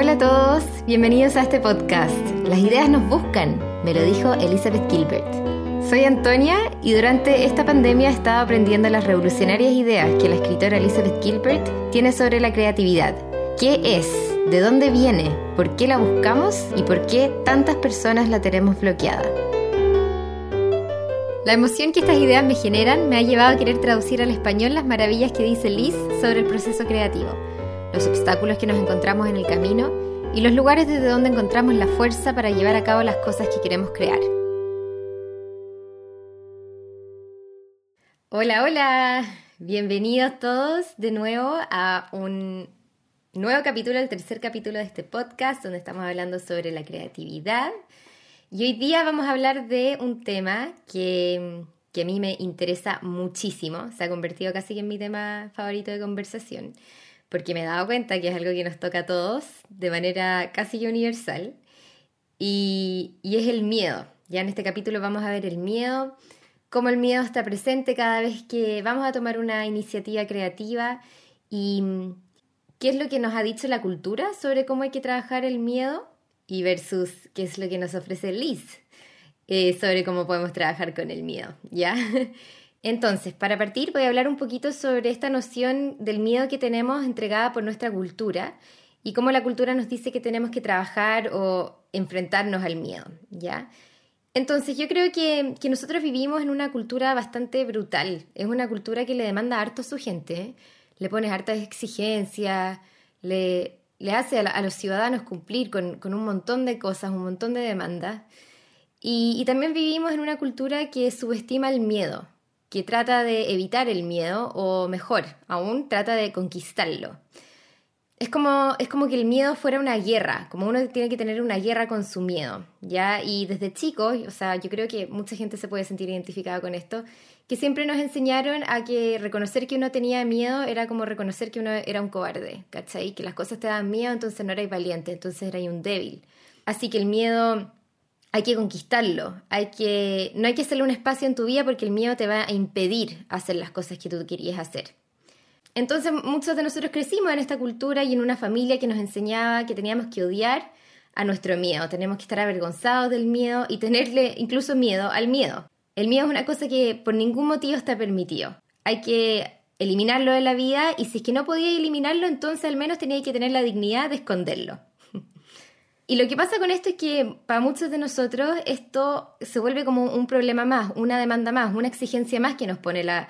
Hola a todos, bienvenidos a este podcast. Las ideas nos buscan, me lo dijo Elizabeth Gilbert. Soy Antonia y durante esta pandemia he estado aprendiendo las revolucionarias ideas que la escritora Elizabeth Gilbert tiene sobre la creatividad. ¿Qué es? ¿De dónde viene? ¿Por qué la buscamos? ¿Y por qué tantas personas la tenemos bloqueada? La emoción que estas ideas me generan me ha llevado a querer traducir al español las maravillas que dice Liz sobre el proceso creativo los obstáculos que nos encontramos en el camino y los lugares desde donde encontramos la fuerza para llevar a cabo las cosas que queremos crear. Hola, hola, bienvenidos todos de nuevo a un nuevo capítulo, el tercer capítulo de este podcast donde estamos hablando sobre la creatividad. Y hoy día vamos a hablar de un tema que, que a mí me interesa muchísimo, se ha convertido casi en mi tema favorito de conversación porque me he dado cuenta que es algo que nos toca a todos de manera casi universal, y, es el miedo. Ya en este capítulo vamos a ver el miedo, cómo el miedo está presente cada vez que vamos a tomar una iniciativa creativa y mm, qué es lo que nos ha dicho la cultura sobre cómo hay que trabajar el miedo y versus qué es lo que nos ofrece Liz eh, sobre cómo podemos trabajar con el miedo, ¿ya? Entonces, para partir, voy a hablar un poquito sobre esta noción del miedo que tenemos entregada por nuestra cultura y cómo la cultura nos dice que tenemos que trabajar o enfrentarnos al miedo, ¿ya? Entonces, yo creo que, nosotros vivimos en una cultura bastante brutal. Es una cultura que le demanda harto a su gente, le pone hartas exigencias, le, le hace a, los ciudadanos cumplir con, un montón de cosas, un montón de demandas. y también vivimos en una cultura que subestima el miedo, que trata de evitar el miedo o mejor, aún trata de conquistarlo. Es como, es como que el miedo fuera una guerra, como uno tiene que tener una guerra con su miedo, ¿ya? Y desde chicos, o sea, yo creo que mucha gente se puede sentir identificada con esto, que siempre nos enseñaron a que reconocer que uno tenía miedo era como reconocer que uno era un cobarde, ¿cachai? Que las cosas te daban miedo, entonces no erais valiente, entonces erais un débil. Así que el miedo hay que conquistarlo, hay que, no hay que hacerle un espacio en tu vida porque el miedo te va a impedir hacer las cosas que tú querías hacer. Entonces muchos de nosotros crecimos en esta cultura y en una familia que nos enseñaba que teníamos que odiar a nuestro miedo, tenemos que estar avergonzados del miedo y tenerle incluso miedo al miedo. El miedo es una cosa que por ningún motivo está permitido. Hay que eliminarlo de la vida y si es que no podía eliminarlo, entonces al menos tenía que tener la dignidad de esconderlo. Y lo que pasa con esto es que para muchos de nosotros esto se vuelve como un problema más, una demanda más, una exigencia más que nos pone la,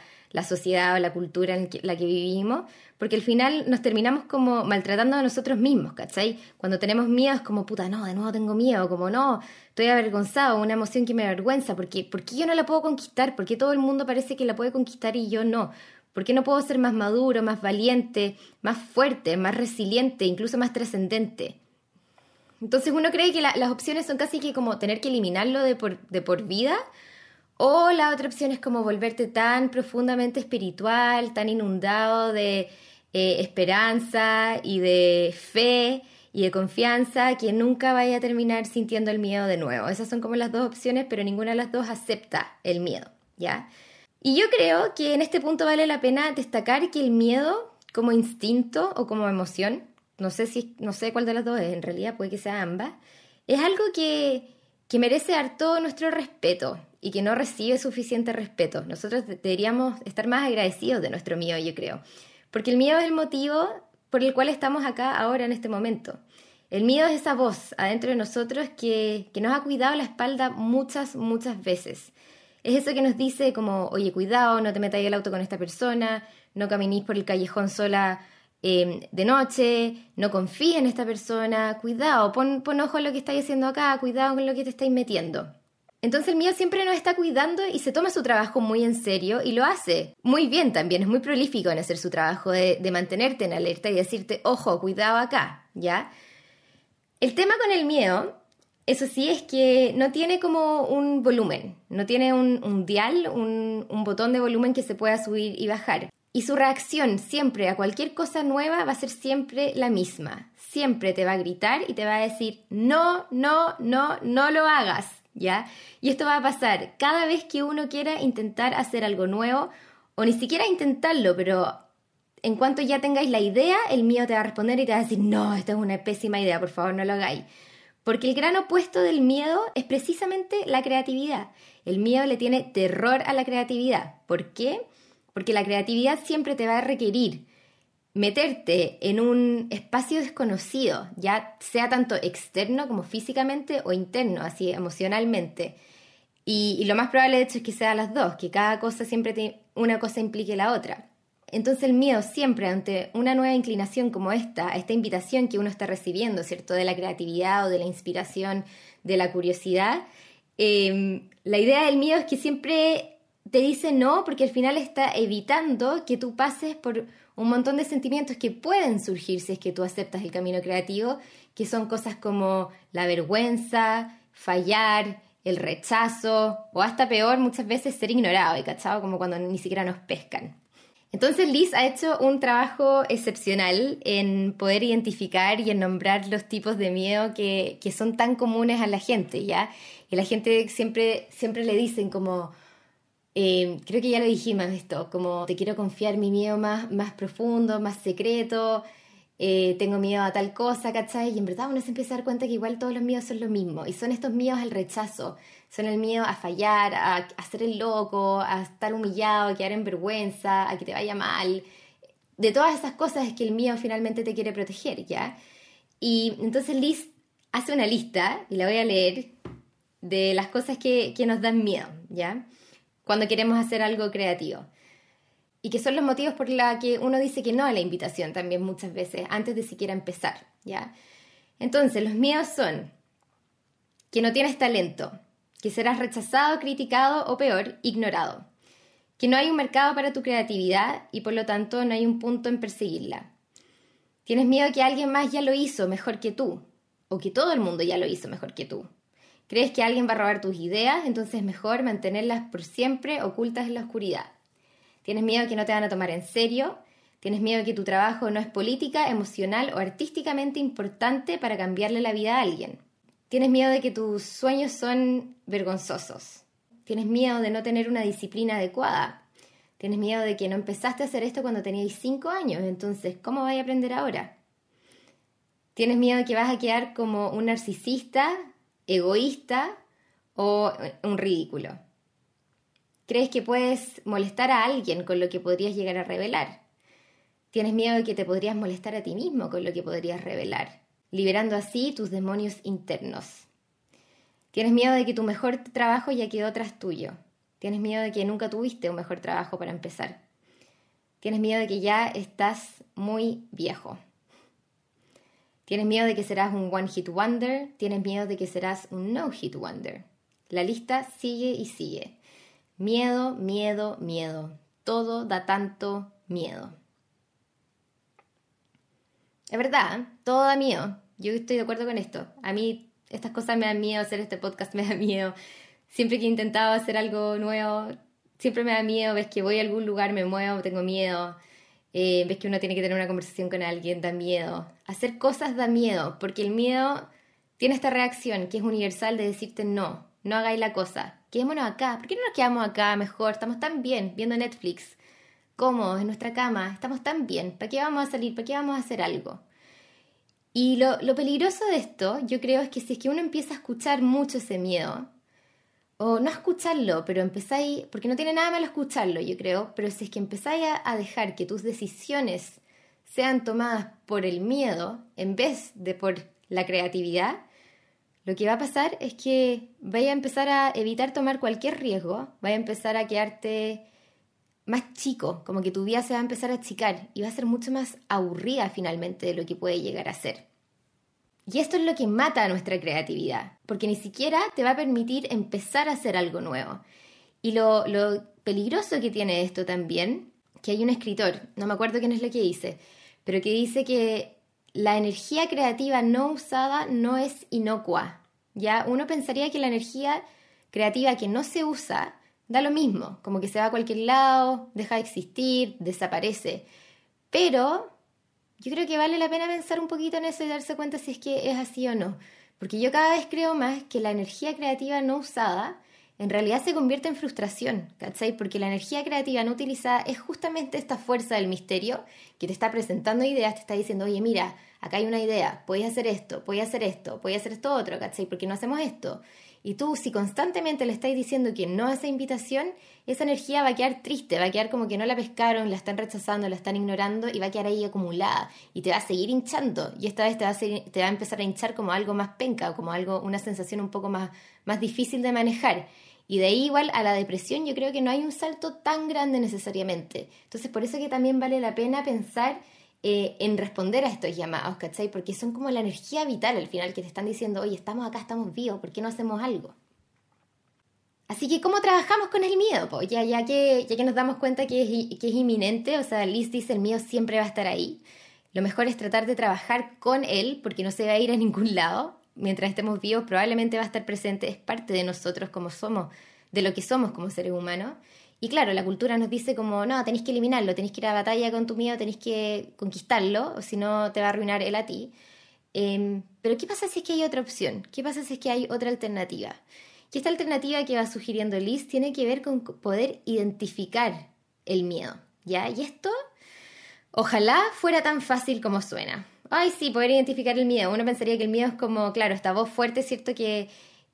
sociedad o la cultura en la que vivimos, porque al final nos terminamos como maltratando a nosotros mismos, ¿cachai? Cuando tenemos miedo es como, puta, no, de nuevo tengo miedo, como no, estoy avergonzado, una emoción que me avergüenza, porque ¿por qué yo no la puedo conquistar? ¿Por qué todo el mundo parece que la puede conquistar y yo no? ¿Por qué no puedo ser más maduro, más valiente, más fuerte, más resiliente, incluso más trascendente? Entonces uno cree que las opciones son casi que como tener que eliminarlo de por, vida, o la otra opción es como volverte tan profundamente espiritual, tan inundado de eh, esperanza y de fe y de confianza que nunca vaya a terminar sintiendo el miedo de nuevo. Esas son como las dos opciones, pero ninguna de las dos acepta el miedo, ¿ya? Y yo creo que en este punto vale la pena destacar que el miedo como instinto o como emoción no sé si, no sé cuál de las dos es, en realidad puede que sea ambas, es algo que, que merece dar todo nuestro respeto y que no recibe suficiente respeto. Nosotros deberíamos estar más agradecidos de nuestro miedo, yo creo, porque el miedo es el motivo por el cual estamos acá ahora en este momento. El miedo es esa voz adentro de nosotros que, que nos ha cuidado la espalda muchas, muchas veces. Es eso que nos dice como, oye, cuidado, no te metas el auto con esta persona, no caminís por el callejón sola Em, de noche, no confía en esta persona, cuidado, pon, ojo en lo que estáis haciendo acá, cuidado con lo que te estáis metiendo. Entonces el mío siempre nos está cuidando y se toma su trabajo muy en serio y lo hace muy bien también, es muy prolífico en hacer su trabajo de, mantenerte en alerta y decirte, ojo, cuidado acá, ¿ya? El tema con el miedo, eso sí, es que no tiene como un volumen, no tiene un, dial, un botón de volumen que se pueda subir y bajar. Y su reacción siempre a cualquier cosa nueva va a ser siempre la misma. Siempre te va a gritar y te va a decir, no, no, no, no lo hagas, ¿ya? Y esto va a pasar cada vez que uno quiera intentar hacer algo nuevo, o ni siquiera intentarlo, pero en cuanto ya tengáis la idea, el miedo te va a responder y te va a decir, no, esta es una pésima idea, por favor no lo hagáis. Porque el gran opuesto del miedo es precisamente la creatividad. El miedo le tiene terror a la creatividad. ¿Por qué? Porque la creatividad siempre te va a requerir meterte en un espacio desconocido, ya sea tanto externo como físicamente o interno, así emocionalmente. Y, lo más probable de hecho es que sea las dos, que cada cosa siempre una cosa implique la otra. Entonces el miedo siempre ante una nueva inclinación como esta, esta invitación que uno está recibiendo, ¿cierto? De la creatividad o de la inspiración, de la curiosidad, em, la idea del miedo es que siempre te dice no porque al final está evitando que tú pases por un montón de sentimientos que pueden surgir si es que tú aceptas el camino creativo, que son cosas como la vergüenza, fallar, el rechazo o hasta peor muchas veces ser ignorado y cachado como cuando ni siquiera nos pescan. Entonces Liz ha hecho un trabajo excepcional en poder identificar y en nombrar los tipos de miedo que, que son tan comunes a la gente, ¿ya? Y la gente siempre, siempre le dicen como, eh, creo que ya lo dijimos esto, como te quiero confiar mi miedo más, más profundo, más secreto, eh, tengo miedo a tal cosa, ¿cachai? Y en verdad uno se empieza a dar cuenta que igual todos los miedos son lo mismo, y son estos miedos al rechazo, son el miedo a fallar, a, a hacer el loco, a estar humillado, a quedar en vergüenza, a que te vaya mal. De todas esas cosas es que el miedo finalmente te quiere proteger, ¿ya? Y entonces Liz hace una lista, y la voy a leer, de las cosas que, que nos dan miedo, ¿ya? Cuando queremos hacer algo creativo. Y que son los motivos por los que uno dice que no a la invitación también muchas veces, antes de siquiera empezar, ¿ya? Entonces, los miedos son que no tienes talento, que serás rechazado, criticado o peor, ignorado, que no hay un mercado para tu creatividad y por lo tanto no hay un punto en perseguirla. Tienes miedo que alguien más ya lo hizo mejor que tú, o que todo el mundo ya lo hizo mejor que tú. ¿Crees que alguien va a robar tus ideas? Entonces es mejor mantenerlas por siempre ocultas en la oscuridad. ¿Tienes miedo que no te van a tomar en serio? ¿Tienes miedo que tu trabajo no es política, emocional o artísticamente importante para cambiarle la vida a alguien? ¿Tienes miedo de que tus sueños son vergonzosos? ¿Tienes miedo de no tener una disciplina adecuada? ¿Tienes miedo de que no empezaste a hacer esto cuando tenías cinco años? Entonces, ¿cómo vas a aprender ahora? ¿Tienes miedo de que vas a quedar como un narcisista egoísta o un ridículo. ¿Crees que puedes molestar a alguien con lo que podrías llegar a revelar? ¿Tienes miedo de que te podrías molestar a ti mismo con lo que podrías revelar, liberando así tus demonios internos? ¿Tienes miedo de que tu mejor trabajo ya quedó tras tuyo? ¿Tienes miedo de que nunca tuviste un mejor trabajo para empezar? ¿Tienes miedo de que ya estás muy viejo? Tienes miedo de que serás un one hit wonder, tienes miedo de que serás un no hit wonder. La lista sigue y sigue. Miedo, miedo, miedo. Todo da tanto miedo. Es verdad, todo da miedo. Yo estoy de acuerdo con esto. A mí estas cosas me dan miedo, hacer este podcast me da miedo. Siempre que he intentado hacer algo nuevo, siempre me da miedo. Ves que voy a algún lugar, me muevo, tengo miedo. Eh, ves que uno tiene que tener una conversación con alguien, da miedo. Hacer cosas da miedo, porque el miedo tiene esta reacción que es universal de decirte no, no hagáis la cosa, quedémonos acá, ¿por qué no nos quedamos acá mejor? Estamos tan bien viendo Netflix, cómodos en nuestra cama, estamos tan bien, ¿para qué vamos a salir? ¿Para qué vamos a hacer algo? Y lo, lo peligroso de esto, yo creo, es que si es que uno empieza a escuchar mucho ese miedo, o no escucharlo, pero empezáis, porque no tiene nada malo escucharlo, yo creo, pero si es que empezáis a, dejar que tus decisiones sean tomadas por el miedo en vez de por la creatividad, lo que va a pasar es que vaya a empezar a evitar tomar cualquier riesgo, vaya a empezar a quedarte más chico, como que tu vida se va a empezar a achicar y va a ser mucho más aburrida finalmente de lo que puede llegar a ser. Y esto es lo que mata a nuestra creatividad, porque ni siquiera te va a permitir empezar a hacer algo nuevo. Y lo, peligroso que tiene esto también, que hay un escritor, no me acuerdo quién es lo que dice, pero que dice que la energía creativa no usada no es inocua. Ya uno pensaría que la energía creativa que no se usa da lo mismo, como que se va a cualquier lado, deja de existir, desaparece. Pero yo creo que vale la pena pensar un poquito en eso y darse cuenta si es que es así o no. Porque yo cada vez creo más que la energía creativa no usada en realidad se convierte en frustración, ¿cachai? Porque la energía creativa no utilizada es justamente esta fuerza del misterio que te está presentando ideas, te está diciendo, oye, mira, acá hay una idea, podéis hacer esto, podéis hacer esto, podéis hacer esto otro, ¿cachai? Porque no hacemos esto. Y tú, si constantemente le estáis diciendo que no a esa invitación, esa energía va a quedar triste, va a quedar como que no la pescaron, la están rechazando, la están ignorando y va a quedar ahí acumulada y te va a seguir hinchando. Y esta vez te va a, te va a empezar a hinchar como algo más penca, como algo, una sensación un poco más, más difícil de manejar. Y de ahí igual a la depresión yo creo que no hay un salto tan grande necesariamente. Entonces por eso que también vale la pena pensar eh, en responder a estos llamados, ¿cachai? Porque son como la energía vital al final que te están diciendo, oye, estamos acá, estamos vivos, ¿por qué no hacemos algo? Así que, ¿cómo trabajamos con el miedo? Pues ya, ya, que, ya que nos damos cuenta que es, que es inminente, o sea, Liz dice, el miedo siempre va a estar ahí. Lo mejor es tratar de trabajar con él, porque no se va a ir a ningún lado. Mientras estemos vivos, probablemente va a estar presente, es parte de nosotros como somos, de lo que somos como seres humanos. Y claro, la cultura nos dice como, no, tenéis que eliminarlo, tenéis que ir a batalla con tu miedo, tenéis que conquistarlo, o si no te va a arruinar él a ti. Em, pero ¿qué pasa si es que hay otra opción? ¿Qué pasa si es que hay otra alternativa? Y esta alternativa que va sugiriendo Liz tiene que ver con poder identificar el miedo, ¿ya? Y esto, ojalá fuera tan fácil como suena. Ay, sí, poder identificar el miedo. Uno pensaría que el miedo es como, claro, esta voz fuerte, ¿cierto? Que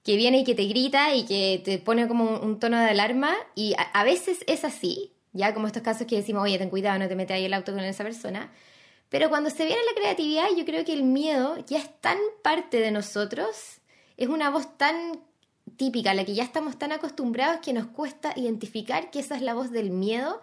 que viene y que te grita y que te pone como un, tono de alarma y a, veces es así, ya como estos casos que decimos, oye, ten cuidado, no te metas ahí el auto con esa persona. Pero cuando se viene la creatividad, yo creo que el miedo ya es tan parte de nosotros, es una voz tan típica, a la que ya estamos tan acostumbrados que nos cuesta identificar que esa es la voz del miedo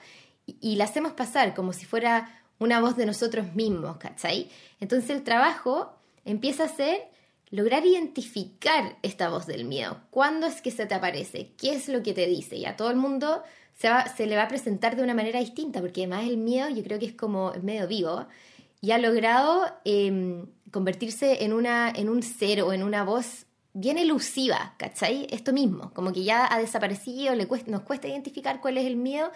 y, y la hacemos pasar como si fuera una voz de nosotros mismos, ¿cachai? Entonces el trabajo empieza a ser lograr identificar esta voz del miedo. ¿Cuándo es que se te aparece? ¿Qué es lo que te dice? Y a todo el mundo se, le va a presentar de una manera distinta, porque además el miedo yo creo que es como medio vivo y ha logrado em, convertirse en, una, en un ser o en una voz bien elusiva, ¿cachai? Esto mismo, como que ya ha desaparecido, le nos cuesta identificar cuál es el miedo,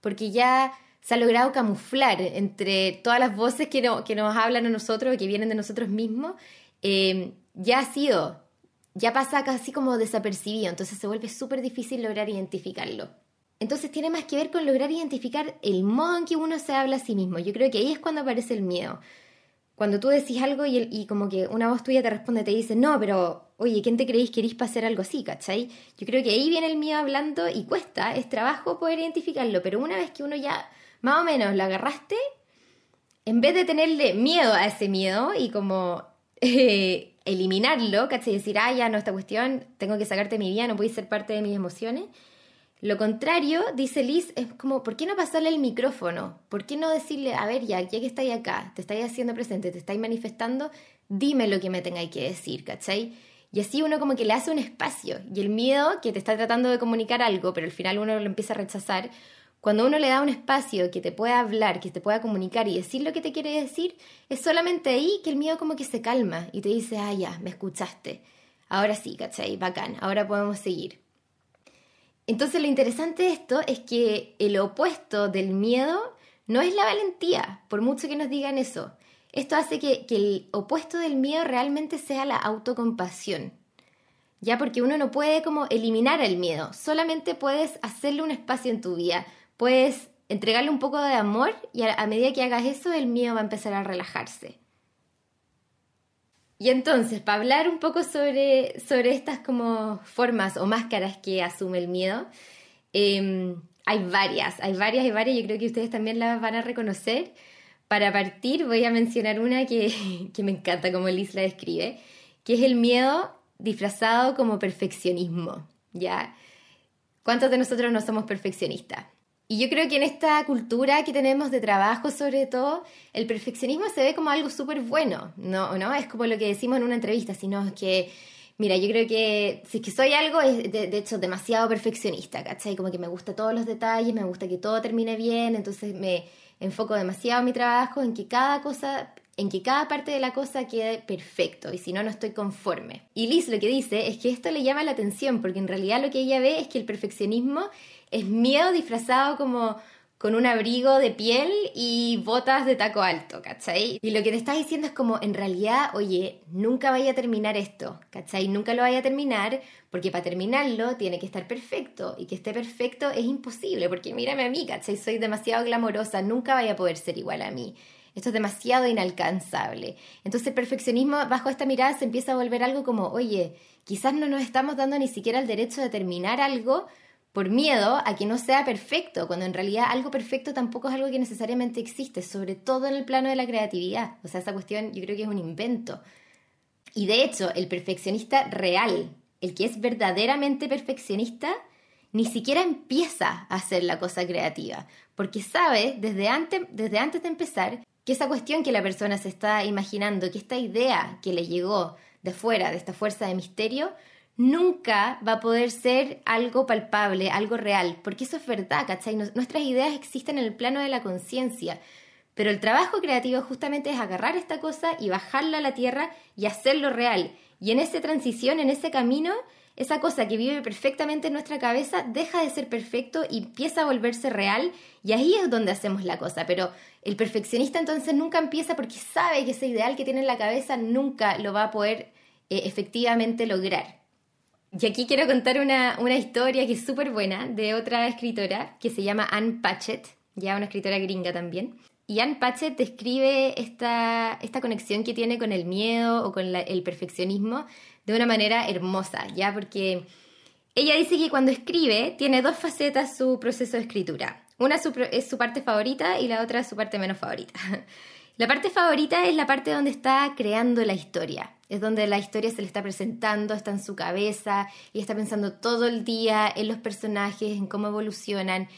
porque ya se ha logrado camuflar entre todas las voces que, que nos hablan a nosotros, que vienen de nosotros mismos, em, ya ha sido, ya pasa casi como desapercibido, entonces se vuelve súper difícil lograr identificarlo. Entonces tiene más que ver con lograr identificar el modo en que uno se habla a sí mismo. Yo creo que ahí es cuando aparece el miedo. Cuando tú decís algo y, y como que una voz tuya te responde, te dice, no, pero oye, ¿quién te creéis que para hacer algo así, cachai? Yo creo que ahí viene el miedo hablando y cuesta, es trabajo poder identificarlo, pero una vez que uno ya más o menos lo agarraste, en vez de tenerle miedo a ese miedo y como eh, eliminarlo, ¿cachai? Decir, ah, ya no, esta cuestión, tengo que sacarte mi vida, no puedes ser parte de mis emociones. Lo contrario, dice Liz, es como, ¿por qué no pasarle el micrófono? ¿Por qué no decirle, a ver, ya, ya que estáis acá, te estáis haciendo presente, te estáis manifestando, dime lo que me tengáis que decir, ¿cachai? Y así uno como que le hace un espacio. Y el miedo que te está tratando de comunicar algo, pero al final uno lo empieza a rechazar, cuando uno le da un espacio que te pueda hablar, que te pueda comunicar y decir lo que te quiere decir, es solamente ahí que el miedo como que se calma y te dice, ah, ya, me escuchaste. Ahora sí, ¿cachai? Bacán, ahora podemos seguir. Entonces lo interesante de esto es que el opuesto del miedo no es la valentía, por mucho que nos digan eso. Esto hace que, que el opuesto del miedo realmente sea la autocompasión. Ya porque uno no puede como eliminar el miedo, solamente puedes hacerle un espacio en tu vida, puedes entregarle un poco de amor y a, medida que hagas eso el miedo va a empezar a relajarse. Y entonces, para hablar un poco sobre, sobre estas como formas o máscaras que asume el miedo, em, hay varias, hay varias y varias, yo creo que ustedes también las van a reconocer. Para partir voy a mencionar una que, que me encanta como Liz la describe, que es el miedo disfrazado como perfeccionismo, ¿ya? ¿Cuántos de nosotros no somos perfeccionistas? Y yo creo que en esta cultura que tenemos de trabajo, sobre todo, el perfeccionismo se ve como algo súper bueno, ¿no? ¿no? Es como lo que decimos en una entrevista, sino que, mira, yo creo que si es que soy algo, es de, hecho demasiado perfeccionista, ¿cachai? Como que me gusta todos los detalles, me gusta que todo termine bien, entonces me enfoco demasiado en mi trabajo, en que cada cosa en que cada parte de la cosa quede perfecto y si no, no estoy conforme. Y Liz lo que dice es que esto le llama la atención porque en realidad lo que ella ve es que el perfeccionismo es miedo disfrazado como, con un abrigo de piel y botas de taco alto, ¿cachai? Y lo que te está diciendo es como, en realidad, oye, nunca vaya a terminar esto, ¿cachai? Nunca lo vaya a terminar, porque para terminarlo tiene que estar perfecto, y que esté perfecto es imposible, porque mírame a mí, ¿cachai? Soy demasiado glamorosa, nunca vaya a poder ser igual a mí. Esto es demasiado inalcanzable. Entonces el perfeccionismo bajo esta mirada se empieza a volver algo como, oye, quizás no nos estamos dando ni siquiera el derecho de terminar algo por miedo a que no sea perfecto, cuando en realidad algo perfecto tampoco es algo que necesariamente existe, sobre todo en el plano de la creatividad. O sea, esa cuestión yo creo que es un invento. Y de hecho, el perfeccionista real, el que es verdaderamente perfeccionista, ni siquiera empieza a hacer la cosa creativa, porque sabe desde antes, desde antes de empezar que esa cuestión que la persona se está imaginando, que esta idea que le llegó de fuera, de esta fuerza de misterio, nunca va a poder ser algo palpable, algo real, porque eso es verdad, ¿cachai? Nuestras ideas existen en el plano de la conciencia, pero el trabajo creativo justamente es agarrar esta cosa y bajarla a la tierra y hacerlo real. Y en esa transición, en ese camino, esa cosa que vive perfectamente en nuestra cabeza deja de ser perfecto y empieza a volverse real y ahí es donde hacemos la cosa. Pero el perfeccionista entonces nunca empieza porque sabe que ese ideal que tiene en la cabeza nunca lo va a poder eh, efectivamente lograr. Y aquí quiero contar una, historia que es súper buena de otra escritora que se llama Anne Patchett, ya una escritora gringa también. Y Anne Patchett describe esta, esta conexión que tiene con el miedo o con el perfeccionismo de una manera hermosa, ¿ya? Porque ella dice que cuando escribe tiene dos facetas su proceso de escritura. Una es su parte favorita y la otra su parte menos favorita. La parte favorita es la parte donde está creando la historia. Es donde la historia se le está presentando, está en su cabeza y está pensando todo el día en los personajes, en cómo evolucionan.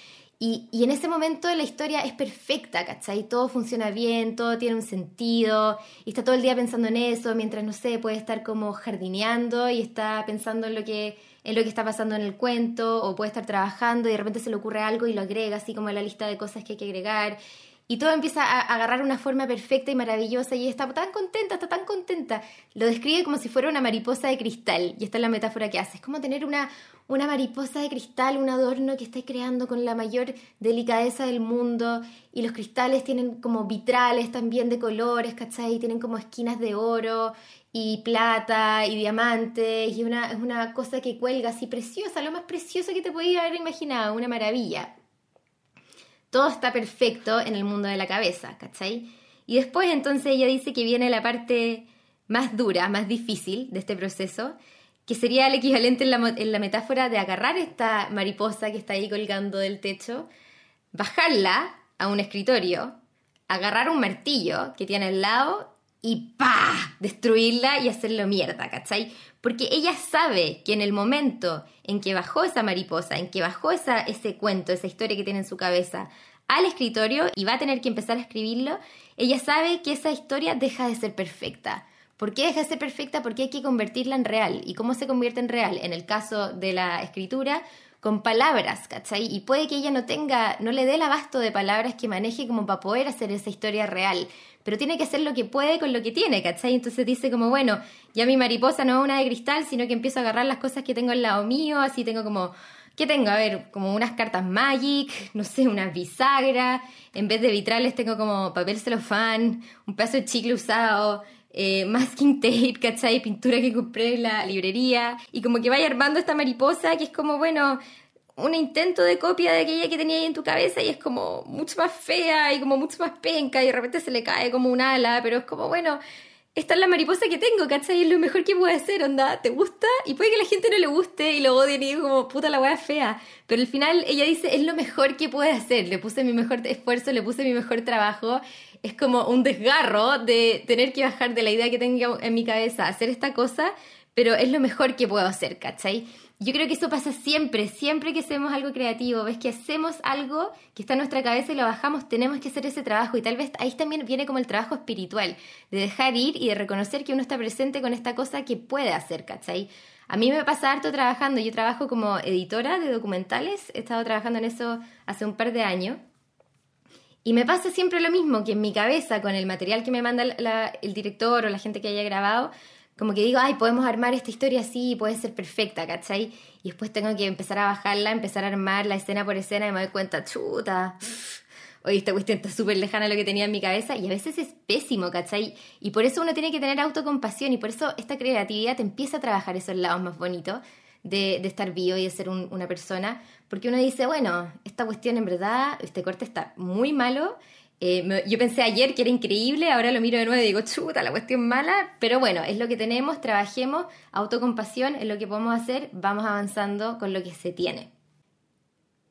Y, y, en ese momento la historia es perfecta, ¿cachai? Todo funciona bien, todo tiene un sentido, y está todo el día pensando en eso, mientras, no sé, puede estar como jardineando y está pensando en lo que, en lo que está pasando en el cuento, o puede estar trabajando y de repente se le ocurre algo y lo agrega, así como a la lista de cosas que hay que agregar y todo empieza a agarrar una forma perfecta y maravillosa y está tan contenta, está tan contenta. Lo describe como si fuera una mariposa de cristal y esta es la metáfora que hace. Es como tener una, una mariposa de cristal, un adorno que estáis creando con la mayor delicadeza del mundo y los cristales tienen como vitrales también de colores, ¿cachai? Tienen como esquinas de oro y plata y diamantes y una, es una cosa que cuelga así preciosa, lo más precioso que te podías haber imaginado, una maravilla todo está perfecto en el mundo de la cabeza, ¿cachai? Y después entonces ella dice que viene la parte más dura, más difícil de este proceso, que sería el equivalente en la, en la metáfora de agarrar esta mariposa que está ahí colgando del techo, bajarla a un escritorio, agarrar un martillo que tiene al lado y ¡pa! destruirla y hacerlo mierda, ¿cachai? Porque ella sabe que en el momento en que bajó esa mariposa, en que bajó esa, ese cuento, esa historia que tiene en su cabeza al escritorio y va a tener que empezar a escribirlo, ella sabe que esa historia deja de ser perfecta. ¿Por qué deja de ser perfecta? Porque hay que convertirla en real. ¿Y cómo se convierte en real? En el caso de la escritura, con palabras, ¿cachai? Y puede que ella no tenga, no le dé el abasto de palabras que maneje como para poder hacer esa historia real pero tiene que hacer lo que puede con lo que tiene, ¿cachai? Entonces dice como, bueno, ya mi mariposa no es una de cristal, sino que empiezo a agarrar las cosas que tengo al lado mío, así tengo como, ¿qué tengo? A ver, como unas cartas Magic, no sé, una bisagra, en vez de vitrales tengo como papel celofán, un pedazo de chicle usado, eh, masking tape, ¿cachai? Pintura que compré en la librería. Y como que vaya armando esta mariposa que es como, bueno, un intento de copia de aquella que tenía ahí en tu cabeza y es como mucho más fea y como mucho más penca y de repente se le cae como un ala, pero es como, bueno, esta es la mariposa que tengo, ¿cachai? Es lo mejor que puedo hacer, onda, ¿te gusta? Y puede que la gente no le guste y lo odien y digo como, puta la wea fea, pero al final ella dice, es lo mejor que puede hacer, le puse mi mejor esfuerzo, le puse mi mejor trabajo, es como un desgarro de tener que bajar de la idea que tengo en mi cabeza, hacer esta cosa, pero es lo mejor que puedo hacer, ¿cachai? Yo creo que eso pasa siempre, siempre que hacemos algo creativo, ves que hacemos algo que está en nuestra cabeza y lo bajamos, tenemos que hacer ese trabajo y tal vez ahí también viene como el trabajo espiritual, de dejar ir y de reconocer que uno está presente con esta cosa que puede hacer, ¿cachai? A mí me pasa harto trabajando, yo trabajo como editora de documentales, he estado trabajando en eso hace un par de años. Y me pasa siempre lo mismo, que en mi cabeza, con el material que me manda el director o la gente que haya grabado, como que digo, ay, podemos armar esta historia así, puede ser perfecta, ¿cachai? Y después tengo que empezar a bajarla, empezar a armar la escena por escena y me doy cuenta, chuta, oye, esta cuestión está súper lejana a lo que tenía en mi cabeza y a veces es pésimo, ¿cachai? Y por eso uno tiene que tener autocompasión y por eso esta creatividad te empieza a trabajar esos lados más bonitos de, estar vivo y de ser una persona, porque uno dice, bueno, esta cuestión en verdad, este corte está muy malo. Eh, yo pensé ayer que era increíble, ahora lo miro de nuevo y digo, chuta, la cuestión mala, pero bueno, es lo que tenemos, trabajemos, autocompasión es lo que podemos hacer, vamos avanzando con lo que se tiene.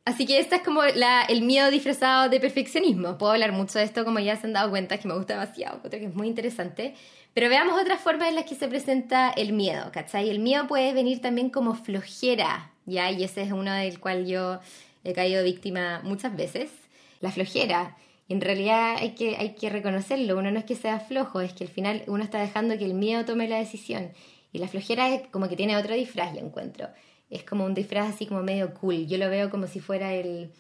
Así que este es como el miedo disfrazado de perfeccionismo. Puedo hablar mucho de esto, como ya se han dado cuenta, que me gusta demasiado, creo que es muy interesante. Pero veamos otras formas en las que se presenta el miedo, ¿cachai? El miedo puede venir también como flojera, ¿ya? Y ese es uno del cual yo he caído víctima muchas veces. La flojera. En realidad hay que, hay que reconocerlo. Uno no es que sea flojo, es que al final uno está dejando que el miedo tome la decisión. Y la flojera es como que tiene otro disfraz, yo encuentro es como un disfraz así como medio cool. Yo lo veo como si fuera el,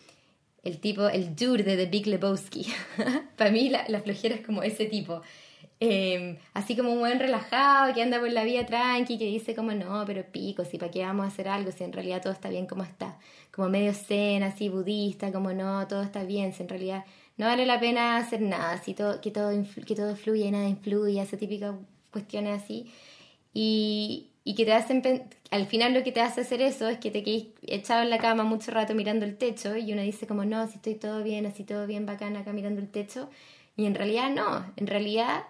el tipo, el dude de The Big Lebowski. Para mí la, la, flojera es como ese tipo. Em, así como un buen relajado que anda por la vida tranqui, que dice como no, pero pico, si para qué vamos a hacer algo, si en realidad todo está bien como está. Como medio zen, así budista, como no, todo está bien, si en realidad no vale la pena hacer nada, si todo, que, todo que todo fluye y nada influye, esa típica cuestiones así. Y, y que te hacen, al final lo que te hace hacer eso es que te quedes echado en la cama mucho rato mirando el techo y uno dice como, no, si estoy todo bien, así todo bien, bacán acá mirando el techo. Y en realidad no, en realidad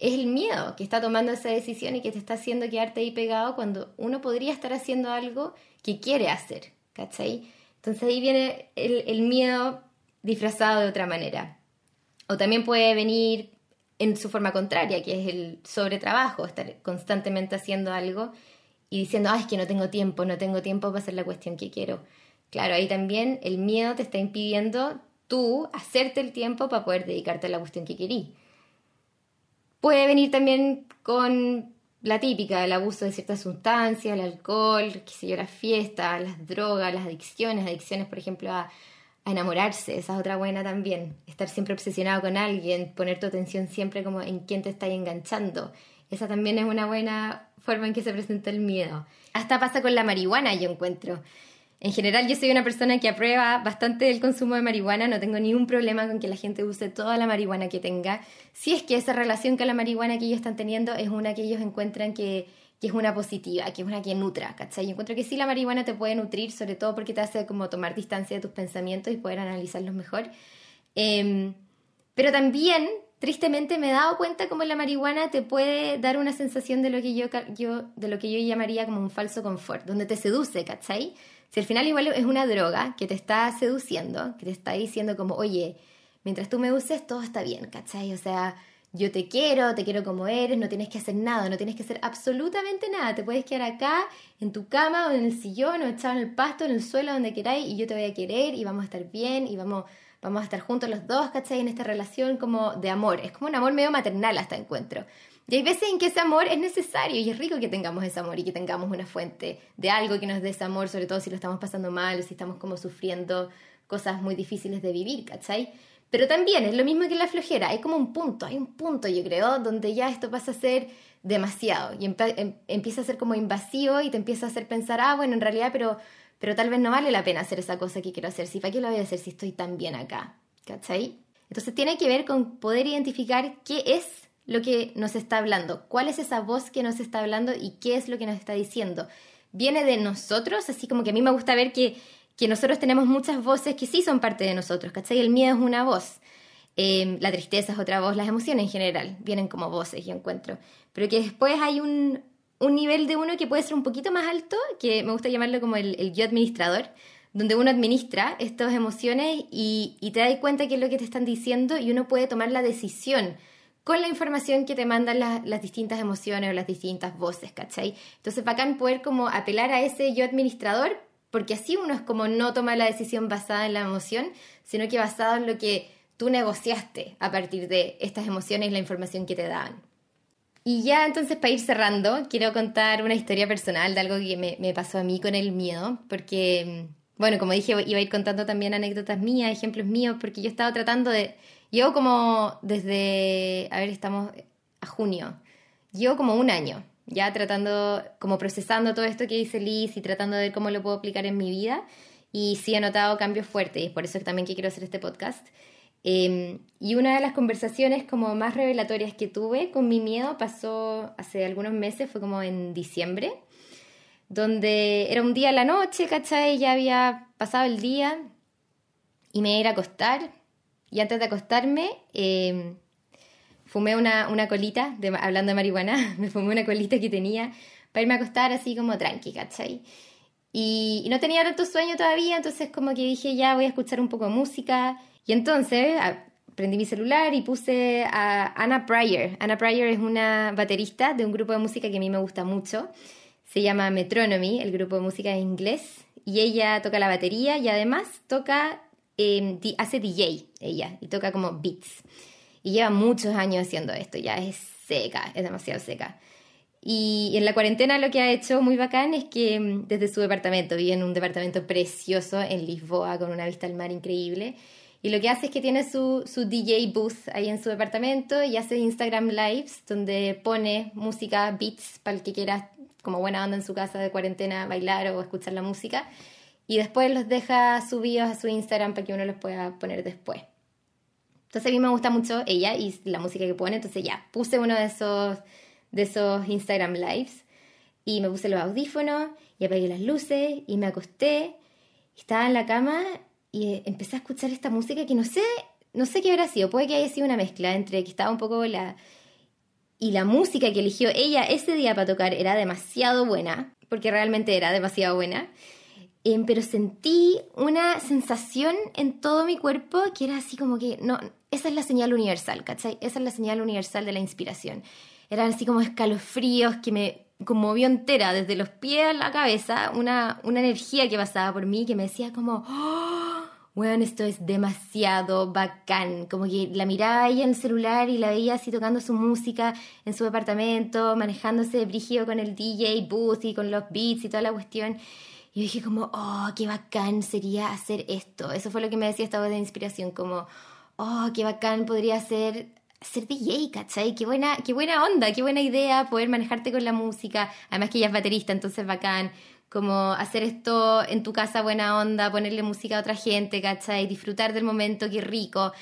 es el miedo que está tomando esa decisión y que te está haciendo quedarte ahí pegado cuando uno podría estar haciendo algo que quiere hacer, ¿cachai? Entonces ahí viene el, el miedo disfrazado de otra manera. O también puede venir en su forma contraria, que es el sobretrabajo, estar constantemente haciendo algo y diciendo, ah, es que no tengo tiempo, no tengo tiempo para hacer la cuestión que quiero. Claro, ahí también el miedo te está impidiendo tú hacerte el tiempo para poder dedicarte a la cuestión que querí. Puede venir también con la típica, el abuso de ciertas sustancias, el alcohol, qué sé yo, las fiestas, las drogas, las adicciones, adicciones, por ejemplo, a, enamorarse, esa es otra buena también. Estar siempre obsesionado con alguien, poner tu atención siempre como en quién te está enganchando. Esa también es una buena forma en que se presenta el miedo. Hasta pasa con la marihuana, yo encuentro. En general, yo soy una persona que aprueba bastante el consumo de marihuana, no tengo ningún problema con que la gente use toda la marihuana que tenga. Si es que esa relación con la marihuana que ellos están teniendo es una que ellos encuentran que que es una positiva, que es una que nutra, ¿cachai? Yo encuentro que sí la marihuana te puede nutrir, sobre todo porque te hace como tomar distancia de tus pensamientos y poder analizarlos mejor. Em, pero también, tristemente, me he dado cuenta como la marihuana te puede dar una sensación de lo que yo, yo, de lo que yo llamaría como un falso confort, donde te seduce, ¿cachai? Si al final igual es una droga que te está seduciendo, que te está diciendo como, oye, mientras tú me uses, todo está bien, ¿cachai? O sea, yo te quiero, te quiero como eres, no tienes que hacer nada, no tienes que hacer absolutamente nada, te puedes quedar acá, en tu cama o en el sillón o echado en el pasto, en el suelo, donde queráis y yo te voy a querer y vamos a estar bien y vamos, vamos a estar juntos los dos, ¿cachai? En esta relación como de amor, es como un amor medio maternal hasta encuentro. Y hay veces en que ese amor es necesario y es rico que tengamos ese amor y que tengamos una fuente de algo que nos dé ese amor, sobre todo si lo estamos pasando mal si estamos como sufriendo cosas muy difíciles de vivir, ¿cachai? Pero también es lo mismo que la flojera, hay como un punto, hay un punto yo creo, donde ya esto pasa a ser demasiado y em, empieza a ser como invasivo y te empieza a hacer pensar, ah, bueno, en realidad, pero, pero tal vez no vale la pena hacer esa cosa que quiero hacer, si para qué lo voy a hacer si estoy tan bien acá, ¿cachai? Entonces tiene que ver con poder identificar qué es lo que nos está hablando, cuál es esa voz que nos está hablando y qué es lo que nos está diciendo. Viene de nosotros, así como que a mí me gusta ver que que nosotros tenemos muchas voces que sí son parte de nosotros, ¿cachai? El miedo es una voz, em, la tristeza es otra voz, las emociones en general vienen como voces, yo encuentro, pero que después hay un, un nivel de uno que puede ser un poquito más alto, que me gusta llamarlo como el, el yo administrador, donde uno administra estas emociones y, y te das cuenta qué es lo que te están diciendo y uno puede tomar la decisión con la información que te mandan las distintas emociones o las distintas voces, ¿cachai? Entonces, bacán poder como apelar a ese yo administrador porque así uno es como no toma la decisión basada en la emoción, sino que basada en lo que tú negociaste a partir de estas emociones y la información que te dan. Y ya entonces para ir cerrando, quiero contar una historia personal de algo que me, me pasó a mí con el miedo, porque, bueno, como dije, iba a ir contando también anécdotas mías, ejemplos míos, porque yo he estado tratando de, yo como desde, a ver, estamos a junio, llevo como un año ya tratando, como procesando todo esto que dice Liz y tratando de ver cómo lo puedo aplicar en mi vida. Y sí he notado cambios fuertes y por eso también que quiero hacer este podcast. Em, y una de las conversaciones como más revelatorias que tuve con mi miedo pasó hace algunos meses, fue como en diciembre, donde era un día a la noche, ¿cachai? Ya había pasado el día y me iba a acostar. Y antes de acostarme, eh, fumé una, una colita, de, hablando de marihuana, me fumé una colita que tenía para irme a acostar así como tranqui, ¿cachai? Y, no tenía tanto sueño todavía, entonces como que dije, ya voy a escuchar un poco de música. Y entonces prendí mi celular y puse a Anna Pryor. Anna Pryor es una baterista de un grupo de música que a mí me gusta mucho. Se llama Metronomy, el grupo de música en inglés. Y ella toca la batería y además toca, eh, hace DJ, ella, y toca como beats. Y lleva muchos años haciendo esto, ya es seca, es demasiado seca. Y en la cuarentena lo que ha hecho muy bacán es que mm, desde su departamento, vive en un departamento precioso en Lisboa con una vista al mar increíble. Y lo que hace es que tiene su, su DJ booth ahí en su departamento y hace Instagram Lives donde pone música, beats para el que quiera, como buena onda en su casa de cuarentena, bailar o escuchar la música. Y después los deja subidos a su Instagram para que uno los pueda poner después. Entonces a mí me gusta mucho ella y la música que pone, entonces ya, puse uno de esos, de esos Instagram Lives y me puse los audífonos y apagué las luces y me acosté, estaba en la cama y empecé a escuchar esta música que no sé, no sé qué habrá sido, puede que haya sido una mezcla entre que estaba un poco la... Y la música que eligió ella ese día para tocar era demasiado buena, porque realmente era demasiado buena. Em, pero sentí una sensación en todo mi cuerpo que era así como que, no, esa es la señal universal, ¿cachai? Esa es la señal universal de la inspiración. Eran así como escalofríos que me conmovió entera, desde los pies a la cabeza, una, una energía que pasaba por mí que me decía como, oh, bueno, esto es demasiado bacán. Como que la miraba ella en el celular y la veía así tocando su música en su departamento, manejándose de brígido con el DJ booth y con los beats y toda la cuestión. Y dije como, oh, qué bacán sería hacer esto. Eso fue lo que me decía esta voz de inspiración, como, oh, qué bacán podría ser ser DJ, ¿cachai? Qué buena, qué buena onda, qué buena idea poder manejarte con la música. Además que ella es baterista, entonces bacán como hacer esto en tu casa buena onda, ponerle música a otra gente, ¿cachai? Disfrutar del momento, qué rico.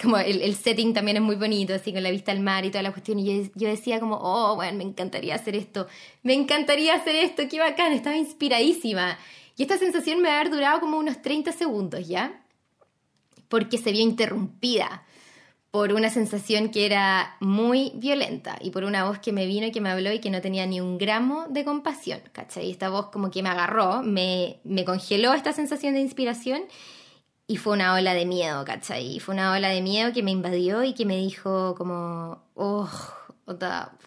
como el, setting también es muy bonito, así con la vista al mar y toda la cuestión. Y yo, decía como, oh, bueno, me encantaría hacer esto, me encantaría hacer esto, qué bacán, estaba inspiradísima. Y esta sensación me va a haber durado como unos 30 segundos, ¿ya? Porque se vio interrumpida por una sensación que era muy violenta y por una voz que me vino y que me habló y que no tenía ni un gramo de compasión, ¿cachai? Esta voz como que me agarró, me, me congeló esta sensación de inspiración y fue una ola de miedo, ¿cachai? Fue una ola de miedo que me invadió y que me dijo como, oh,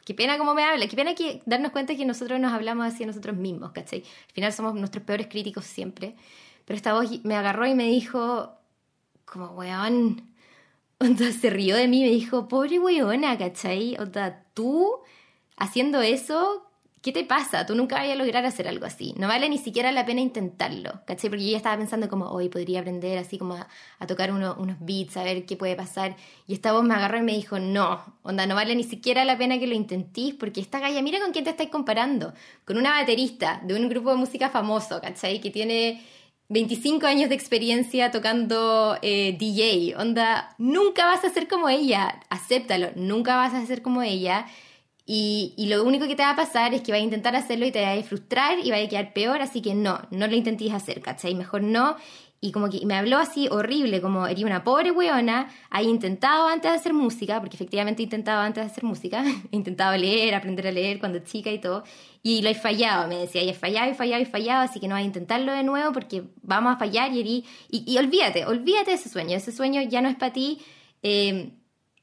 qué pena cómo me habla, qué pena que darnos cuenta que nosotros nos hablamos así a nosotros mismos, ¿cachai? Al final somos nuestros peores críticos siempre, pero esta voz me agarró y me dijo como, weón, Onda, se rió de mí me dijo, pobre weona, ¿cachai? Onda, tú haciendo eso, ¿qué te pasa? Tú nunca vas a lograr hacer algo así. No vale ni siquiera la pena intentarlo, ¿cachai? Porque yo ya estaba pensando como, hoy podría aprender así como a, tocar unos beats, a ver qué puede pasar. Y esta voz me agarró y me dijo, no, onda, no vale ni siquiera la pena que lo intentís, porque esta galla, mira con quién te estáis comparando. Con una baterista de un grupo de música famoso, ¿cachai? Que tiene 25 años de experiencia tocando eh, DJ, onda, nunca vas a ser como ella, acéptalo, nunca vas a ser como ella. Y, lo único que te va a pasar es que vas a intentar hacerlo y te vas a frustrar y va a quedar peor, así que no, no lo intentes hacer, ¿cachai? Mejor no y como que me habló así horrible, como eres una pobre weona, ha intentado antes de hacer música, porque efectivamente he intentado antes de hacer música, he intentado leer, aprender a leer cuando chica y todo, y lo he fallado, me decía, y he fallado, he fallado, he fallado, así que no vas a intentarlo de nuevo porque vamos a fallar y, y, olvídate, olvídate de ese sueño, ese sueño ya no es para ti, eh,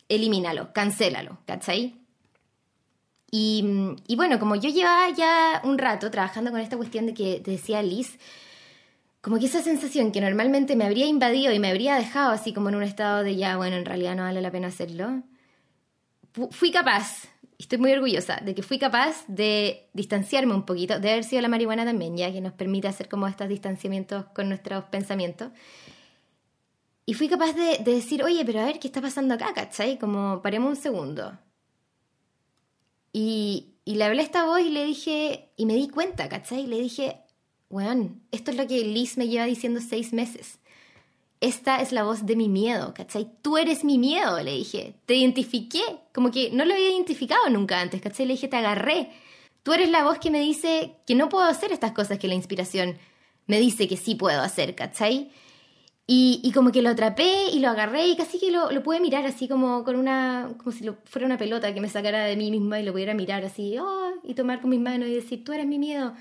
elimínalo, cancélalo, ¿cachai? Y, y bueno, como yo llevaba ya un rato trabajando con esta cuestión de que te decía Liz, como que esa sensación que normalmente me habría invadido y me habría dejado así como en un estado de ya, bueno, en realidad no vale la pena hacerlo, fui capaz, estoy muy orgullosa de que fui capaz de distanciarme un poquito, de haber sido la marihuana también, ya que nos permite hacer como estos distanciamientos con nuestros pensamientos. Y fui capaz de, de decir, oye, pero a ver qué está pasando acá, ¿cachai? Como paremos un segundo. Y, y le hablé a esta voz y le dije, y me di cuenta, ¿cachai? Le dije, weón, esto es lo que Liz me lleva diciendo seis meses. Esta es la voz de mi miedo, ¿cachai? Tú eres mi miedo, le dije. Te identifiqué, como que no lo había identificado nunca antes, ¿cachai? Le dije, te agarré. Tú eres la voz que me dice que no puedo hacer estas cosas que la inspiración me dice que sí puedo hacer, ¿cachai? Y, como que lo atrapé y lo agarré y casi que lo, lo pude mirar así como con una, como si fuera una pelota que me sacara de mí misma y lo pudiera mirar así, oh, y tomar con mis manos y decir, tú eres mi miedo.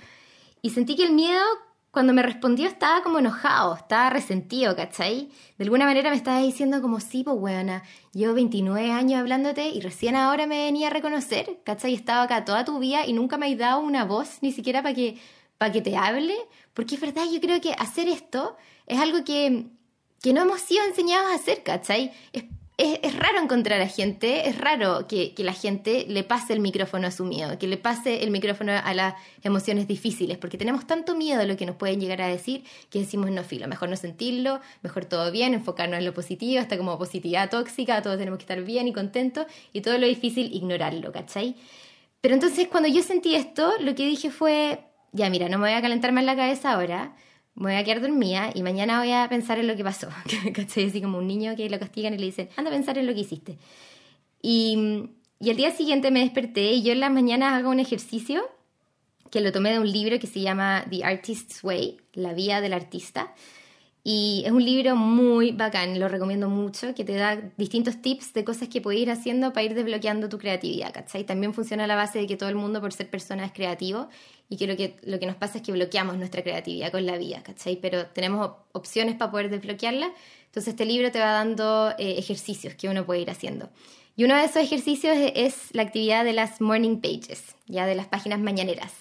Y sentí que el miedo, cuando me respondió, estaba como enojado, estaba resentido, ¿cachai? De alguna manera me estaba diciendo como, sí, pues weona, llevo 29 años hablándote y recién ahora me venía a reconocer, ¿cachai? Estaba acá toda tu vida y nunca me has dado una voz ni siquiera para que, para que te hable, porque es verdad, yo creo que hacer esto es algo que, que no hemos sido enseñados a hacer, ¿cachai? Es, es, raro encontrar a gente, es raro que, que, la gente le pase el micrófono a su miedo, que le pase el micrófono a las emociones difíciles, porque tenemos tanto miedo a lo que nos pueden llegar a decir que decimos no filo, mejor no sentirlo, mejor todo bien, enfocarnos en lo positivo, hasta como positividad tóxica, todos tenemos que estar bien y contentos, y todo lo difícil ignorarlo, ¿cachai? Pero entonces cuando yo sentí esto, lo que dije fue, ya mira, no me voy a calentar más la cabeza ahora, me voy a quedar dormida y mañana voy a pensar en lo que pasó. ¿Cachai? Así como un niño que lo castigan y le dicen, anda a pensar en lo que hiciste. Y, y el día siguiente me desperté y yo en las mañanas hago un ejercicio que lo tomé de un libro que se llama The Artist's Way, La Vía del Artista. Y es un libro muy bacán, lo recomiendo mucho, que te da distintos tips de cosas que puedes ir haciendo para ir desbloqueando tu creatividad, ¿cachai? También funciona a la base de que todo el mundo, por ser persona, es creativo y que lo que, lo que nos pasa es que bloqueamos nuestra creatividad con la vida, ¿cachai? Pero tenemos opciones para poder desbloquearla, entonces este libro te va dando eh, ejercicios que uno puede ir haciendo. Y uno de esos ejercicios es la actividad de las morning pages, ya de las páginas mañaneras.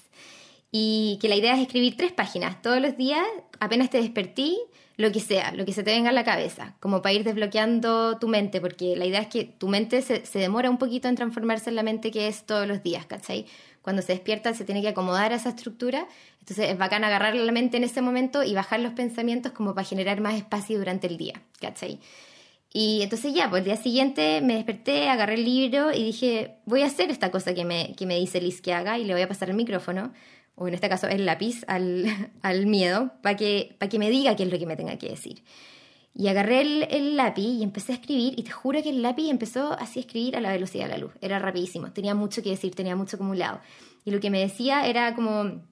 Y que la idea es escribir tres páginas todos los días, apenas te despertí, lo que sea, lo que se te venga a la cabeza, como para ir desbloqueando tu mente, porque la idea es que tu mente se, demora un poquito en transformarse en la mente que es todos los días, ¿cachai? Cuando se despierta se tiene que acomodar a esa estructura, entonces es bacán agarrar la mente en ese momento y bajar los pensamientos como para generar más espacio durante el día, ¿cachai? Y entonces ya, pues el día siguiente me desperté, agarré el libro y dije, voy a hacer esta cosa que me, que me dice Liz que haga y le voy a pasar el micrófono o en este caso el lápiz, al, al miedo, para que, que me diga qué es lo que me tenga que decir. Y agarré el, el, lápiz y empecé a escribir y te juro que el lápiz empezó así a escribir a la velocidad de la luz. Era rapidísimo, tenía mucho que decir, tenía mucho acumulado. Y lo que me decía era como...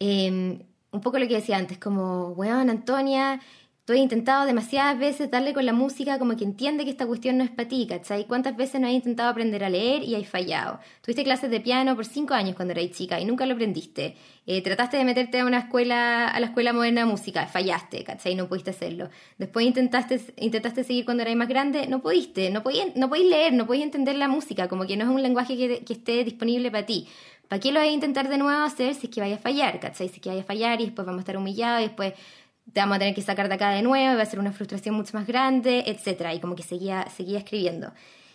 Eh, un poco lo que decía antes, como, weón, Antonia, Tú has intentado demasiadas veces darle con la música como que entiende que esta cuestión no es para ti, ¿cachai? ¿Cuántas veces no has intentado aprender a leer y has fallado? Tuviste clases de piano por cinco años cuando eras chica y nunca lo aprendiste. Eh, trataste de meterte a una escuela, a la escuela moderna de música, fallaste, ¿cachai? No pudiste hacerlo. Después intentaste, intentaste seguir cuando eras más grande, no pudiste, no podías, no podías leer, no podías entender la música, como que no es un lenguaje que, que esté disponible para ti. ¿Para qué lo vas a intentar de nuevo hacer si es que vaya a fallar, ¿cachai? Si es que vaya a fallar y después vamos a estar humillados y después te vamos a tener que sacar de acá de nuevo, y va a ser una frustración mucho más grande, etc. Y como que seguía, seguía escribiendo.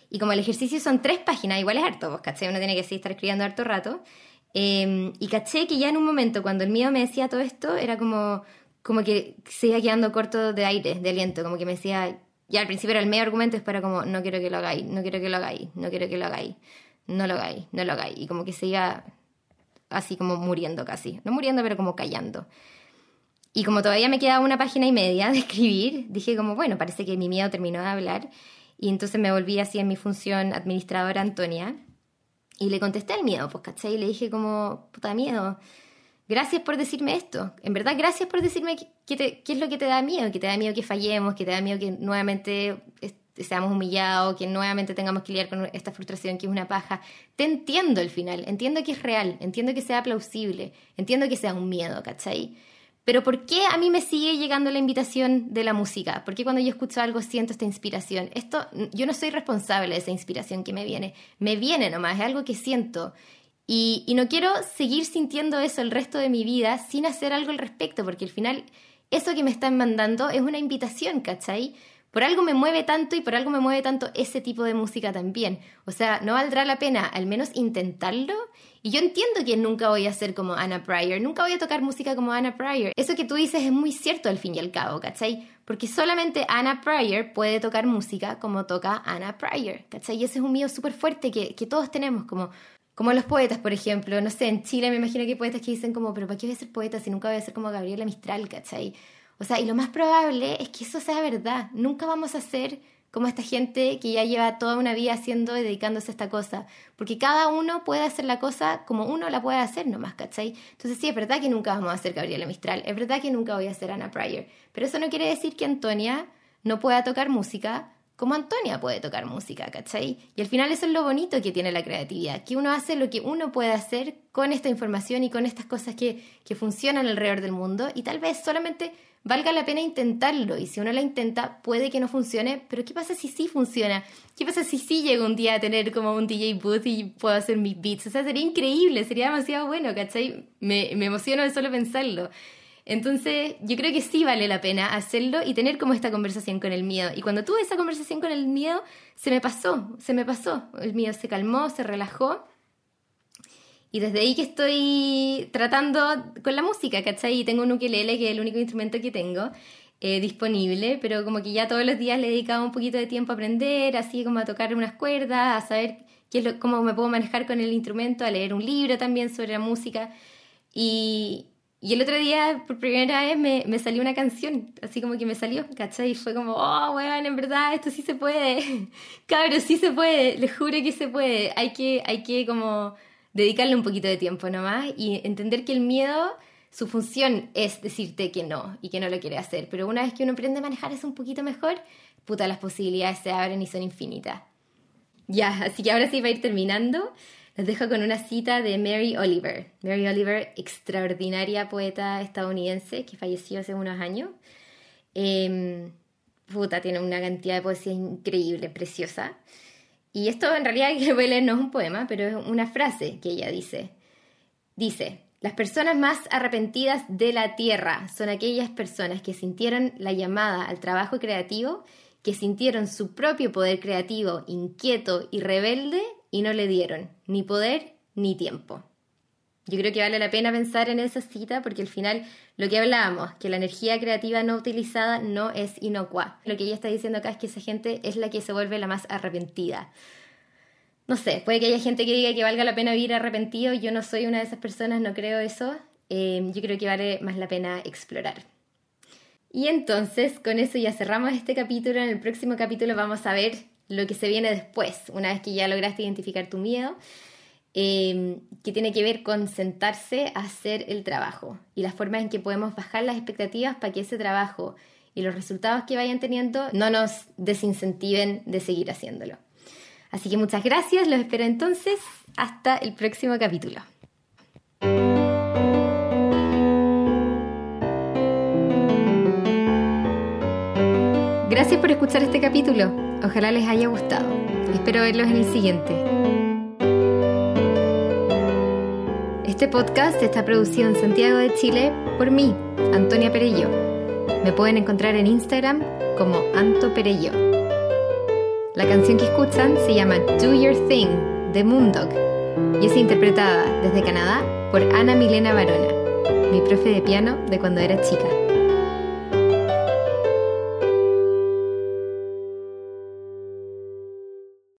Y como el ejercicio son tres páginas, igual es harto, pues, ¿caché? Uno tiene que seguir estar escribiendo harto rato. Em, y caché que ya en un momento, cuando el mío me decía todo esto, era como, como que se iba quedando corto de aire, de aliento, como que me decía, ya al principio era el medio argumento, es para como, no quiero que lo hagáis, no quiero que lo hagáis, no quiero que lo hagáis, no lo hagáis, no lo hagáis. Y como que se iba así como muriendo casi, no muriendo, pero como callando. Y como todavía me quedaba una página y media de escribir, dije como, bueno, parece que mi miedo terminó de hablar. Y entonces me volví así en mi función administradora Antonia. Y le contesté el miedo, pues, ¿cachai? Le dije como, puta miedo, gracias por decirme esto. En verdad, gracias por decirme qué, qué es lo que te da miedo. Que te da miedo que fallemos, que te da miedo que nuevamente seamos humillados, que nuevamente tengamos que lidiar con esta frustración que es una paja. Te entiendo al final, entiendo que es real, entiendo que sea plausible, entiendo que sea un miedo, ¿cachai? Pero ¿por qué a mí me sigue llegando la invitación de la música? ¿Por qué cuando yo escucho algo siento esta inspiración? Esto, yo no soy responsable de esa inspiración que me viene. Me viene nomás, es algo que siento. Y, y no quiero seguir sintiendo eso el resto de mi vida sin hacer algo al respecto, porque al final eso que me están mandando es una invitación, ¿cachai? Por algo me mueve tanto y por algo me mueve tanto ese tipo de música también. O sea, no valdrá la pena al menos intentarlo. Y yo entiendo que nunca voy a ser como Anna Pryor, nunca voy a tocar música como Anna Pryor. Eso que tú dices es muy cierto al fin y al cabo, ¿cachai? Porque solamente Anna Pryor puede tocar música como toca Anna Pryor, ¿cachai? Y ese es un miedo súper fuerte que, que todos tenemos, como como los poetas, por ejemplo, no sé, en Chile me imagino que hay poetas que dicen como, pero ¿para qué voy a ser poeta si nunca voy a ser como Gabriela Mistral, ¿cachai? O sea, y lo más probable es que eso sea verdad. Nunca vamos a ser como esta gente que ya lleva toda una vida haciendo y dedicándose a esta cosa. Porque cada uno puede hacer la cosa como uno la puede hacer nomás, ¿cachai? Entonces sí, es verdad que nunca vamos a ser Gabriela Mistral, es verdad que nunca voy a ser Anna Pryor, pero eso no quiere decir que Antonia no pueda tocar música como Antonia puede tocar música, ¿cachai? Y al final eso es lo bonito que tiene la creatividad, que uno hace lo que uno puede hacer con esta información y con estas cosas que, que funcionan alrededor del mundo y tal vez solamente valga la pena intentarlo y si uno la intenta puede que no funcione, pero ¿qué pasa si sí funciona? ¿Qué pasa si sí llego un día a tener como un DJ booth y puedo hacer mis beats? O sea, sería increíble, sería demasiado bueno, ¿cachai? Me, me emociono de solo pensarlo. Entonces, yo creo que sí vale la pena hacerlo y tener como esta conversación con el miedo. Y cuando tuve esa conversación con el miedo, se me pasó, se me pasó. El miedo se calmó, se relajó. Y desde ahí que estoy tratando con la música, ¿cachai? Y tengo un ukelele, que es el único instrumento que tengo eh, disponible, pero como que ya todos los días le he dedicado un poquito de tiempo a aprender, así como a tocar unas cuerdas, a saber qué es lo, cómo me puedo manejar con el instrumento, a leer un libro también sobre la música. Y, y el otro día, por primera vez, me, me, salió una canción, así como que me salió, ¿cachai? Y fue como, oh, weón, en verdad, esto sí se puede. Cabrón, sí se puede, les juro que se puede. Hay que, hay que como dedicarle un poquito de tiempo nomás y entender que el miedo, su función es decirte que no y que no lo quiere hacer. Pero una vez que uno aprende a manejar eso un poquito mejor, puta, las posibilidades se abren y son infinitas. Ya, así que ahora sí va a ir terminando. Les dejo con una cita de Mary Oliver. Mary Oliver, extraordinaria poeta estadounidense que falleció hace unos años. Eh, puta, tiene una cantidad de poesía increíble, preciosa. Y esto en realidad que no es un poema, pero es una frase que ella dice. Dice, las personas más arrepentidas de la tierra son aquellas personas que sintieron la llamada al trabajo creativo, que sintieron su propio poder creativo inquieto y rebelde y no le dieron ni poder ni tiempo. Yo creo que vale la pena pensar en esa cita porque al final lo que hablábamos, que la energía creativa no utilizada no es inocua. Lo que ella está diciendo acá es que esa gente es la que se vuelve la más arrepentida. No sé, puede que haya gente que diga que valga la pena vivir arrepentido, yo no soy una de esas personas, no creo eso. Eh, yo creo que vale más la pena explorar. Y entonces, con eso ya cerramos este capítulo. En el próximo capítulo vamos a ver lo que se viene después, una vez que ya lograste identificar tu miedo, em, que tiene que ver con sentarse a hacer el trabajo y las formas en que podemos bajar las expectativas para que ese trabajo y los resultados que vayan teniendo no nos desincentiven de seguir haciéndolo. Así que muchas gracias, los espero entonces hasta el próximo capítulo. Gracias por escuchar este capítulo. Ojalá les haya gustado. Espero verlos en el siguiente. Este podcast está producido en Santiago de Chile por mí, Antonia Perello. Me pueden encontrar en Instagram como Anto Perello. La canción que escuchan se llama Do Your Thing de Moondog y es interpretada desde Canadá por Ana Milena Barona, mi profe de piano de cuando era chica.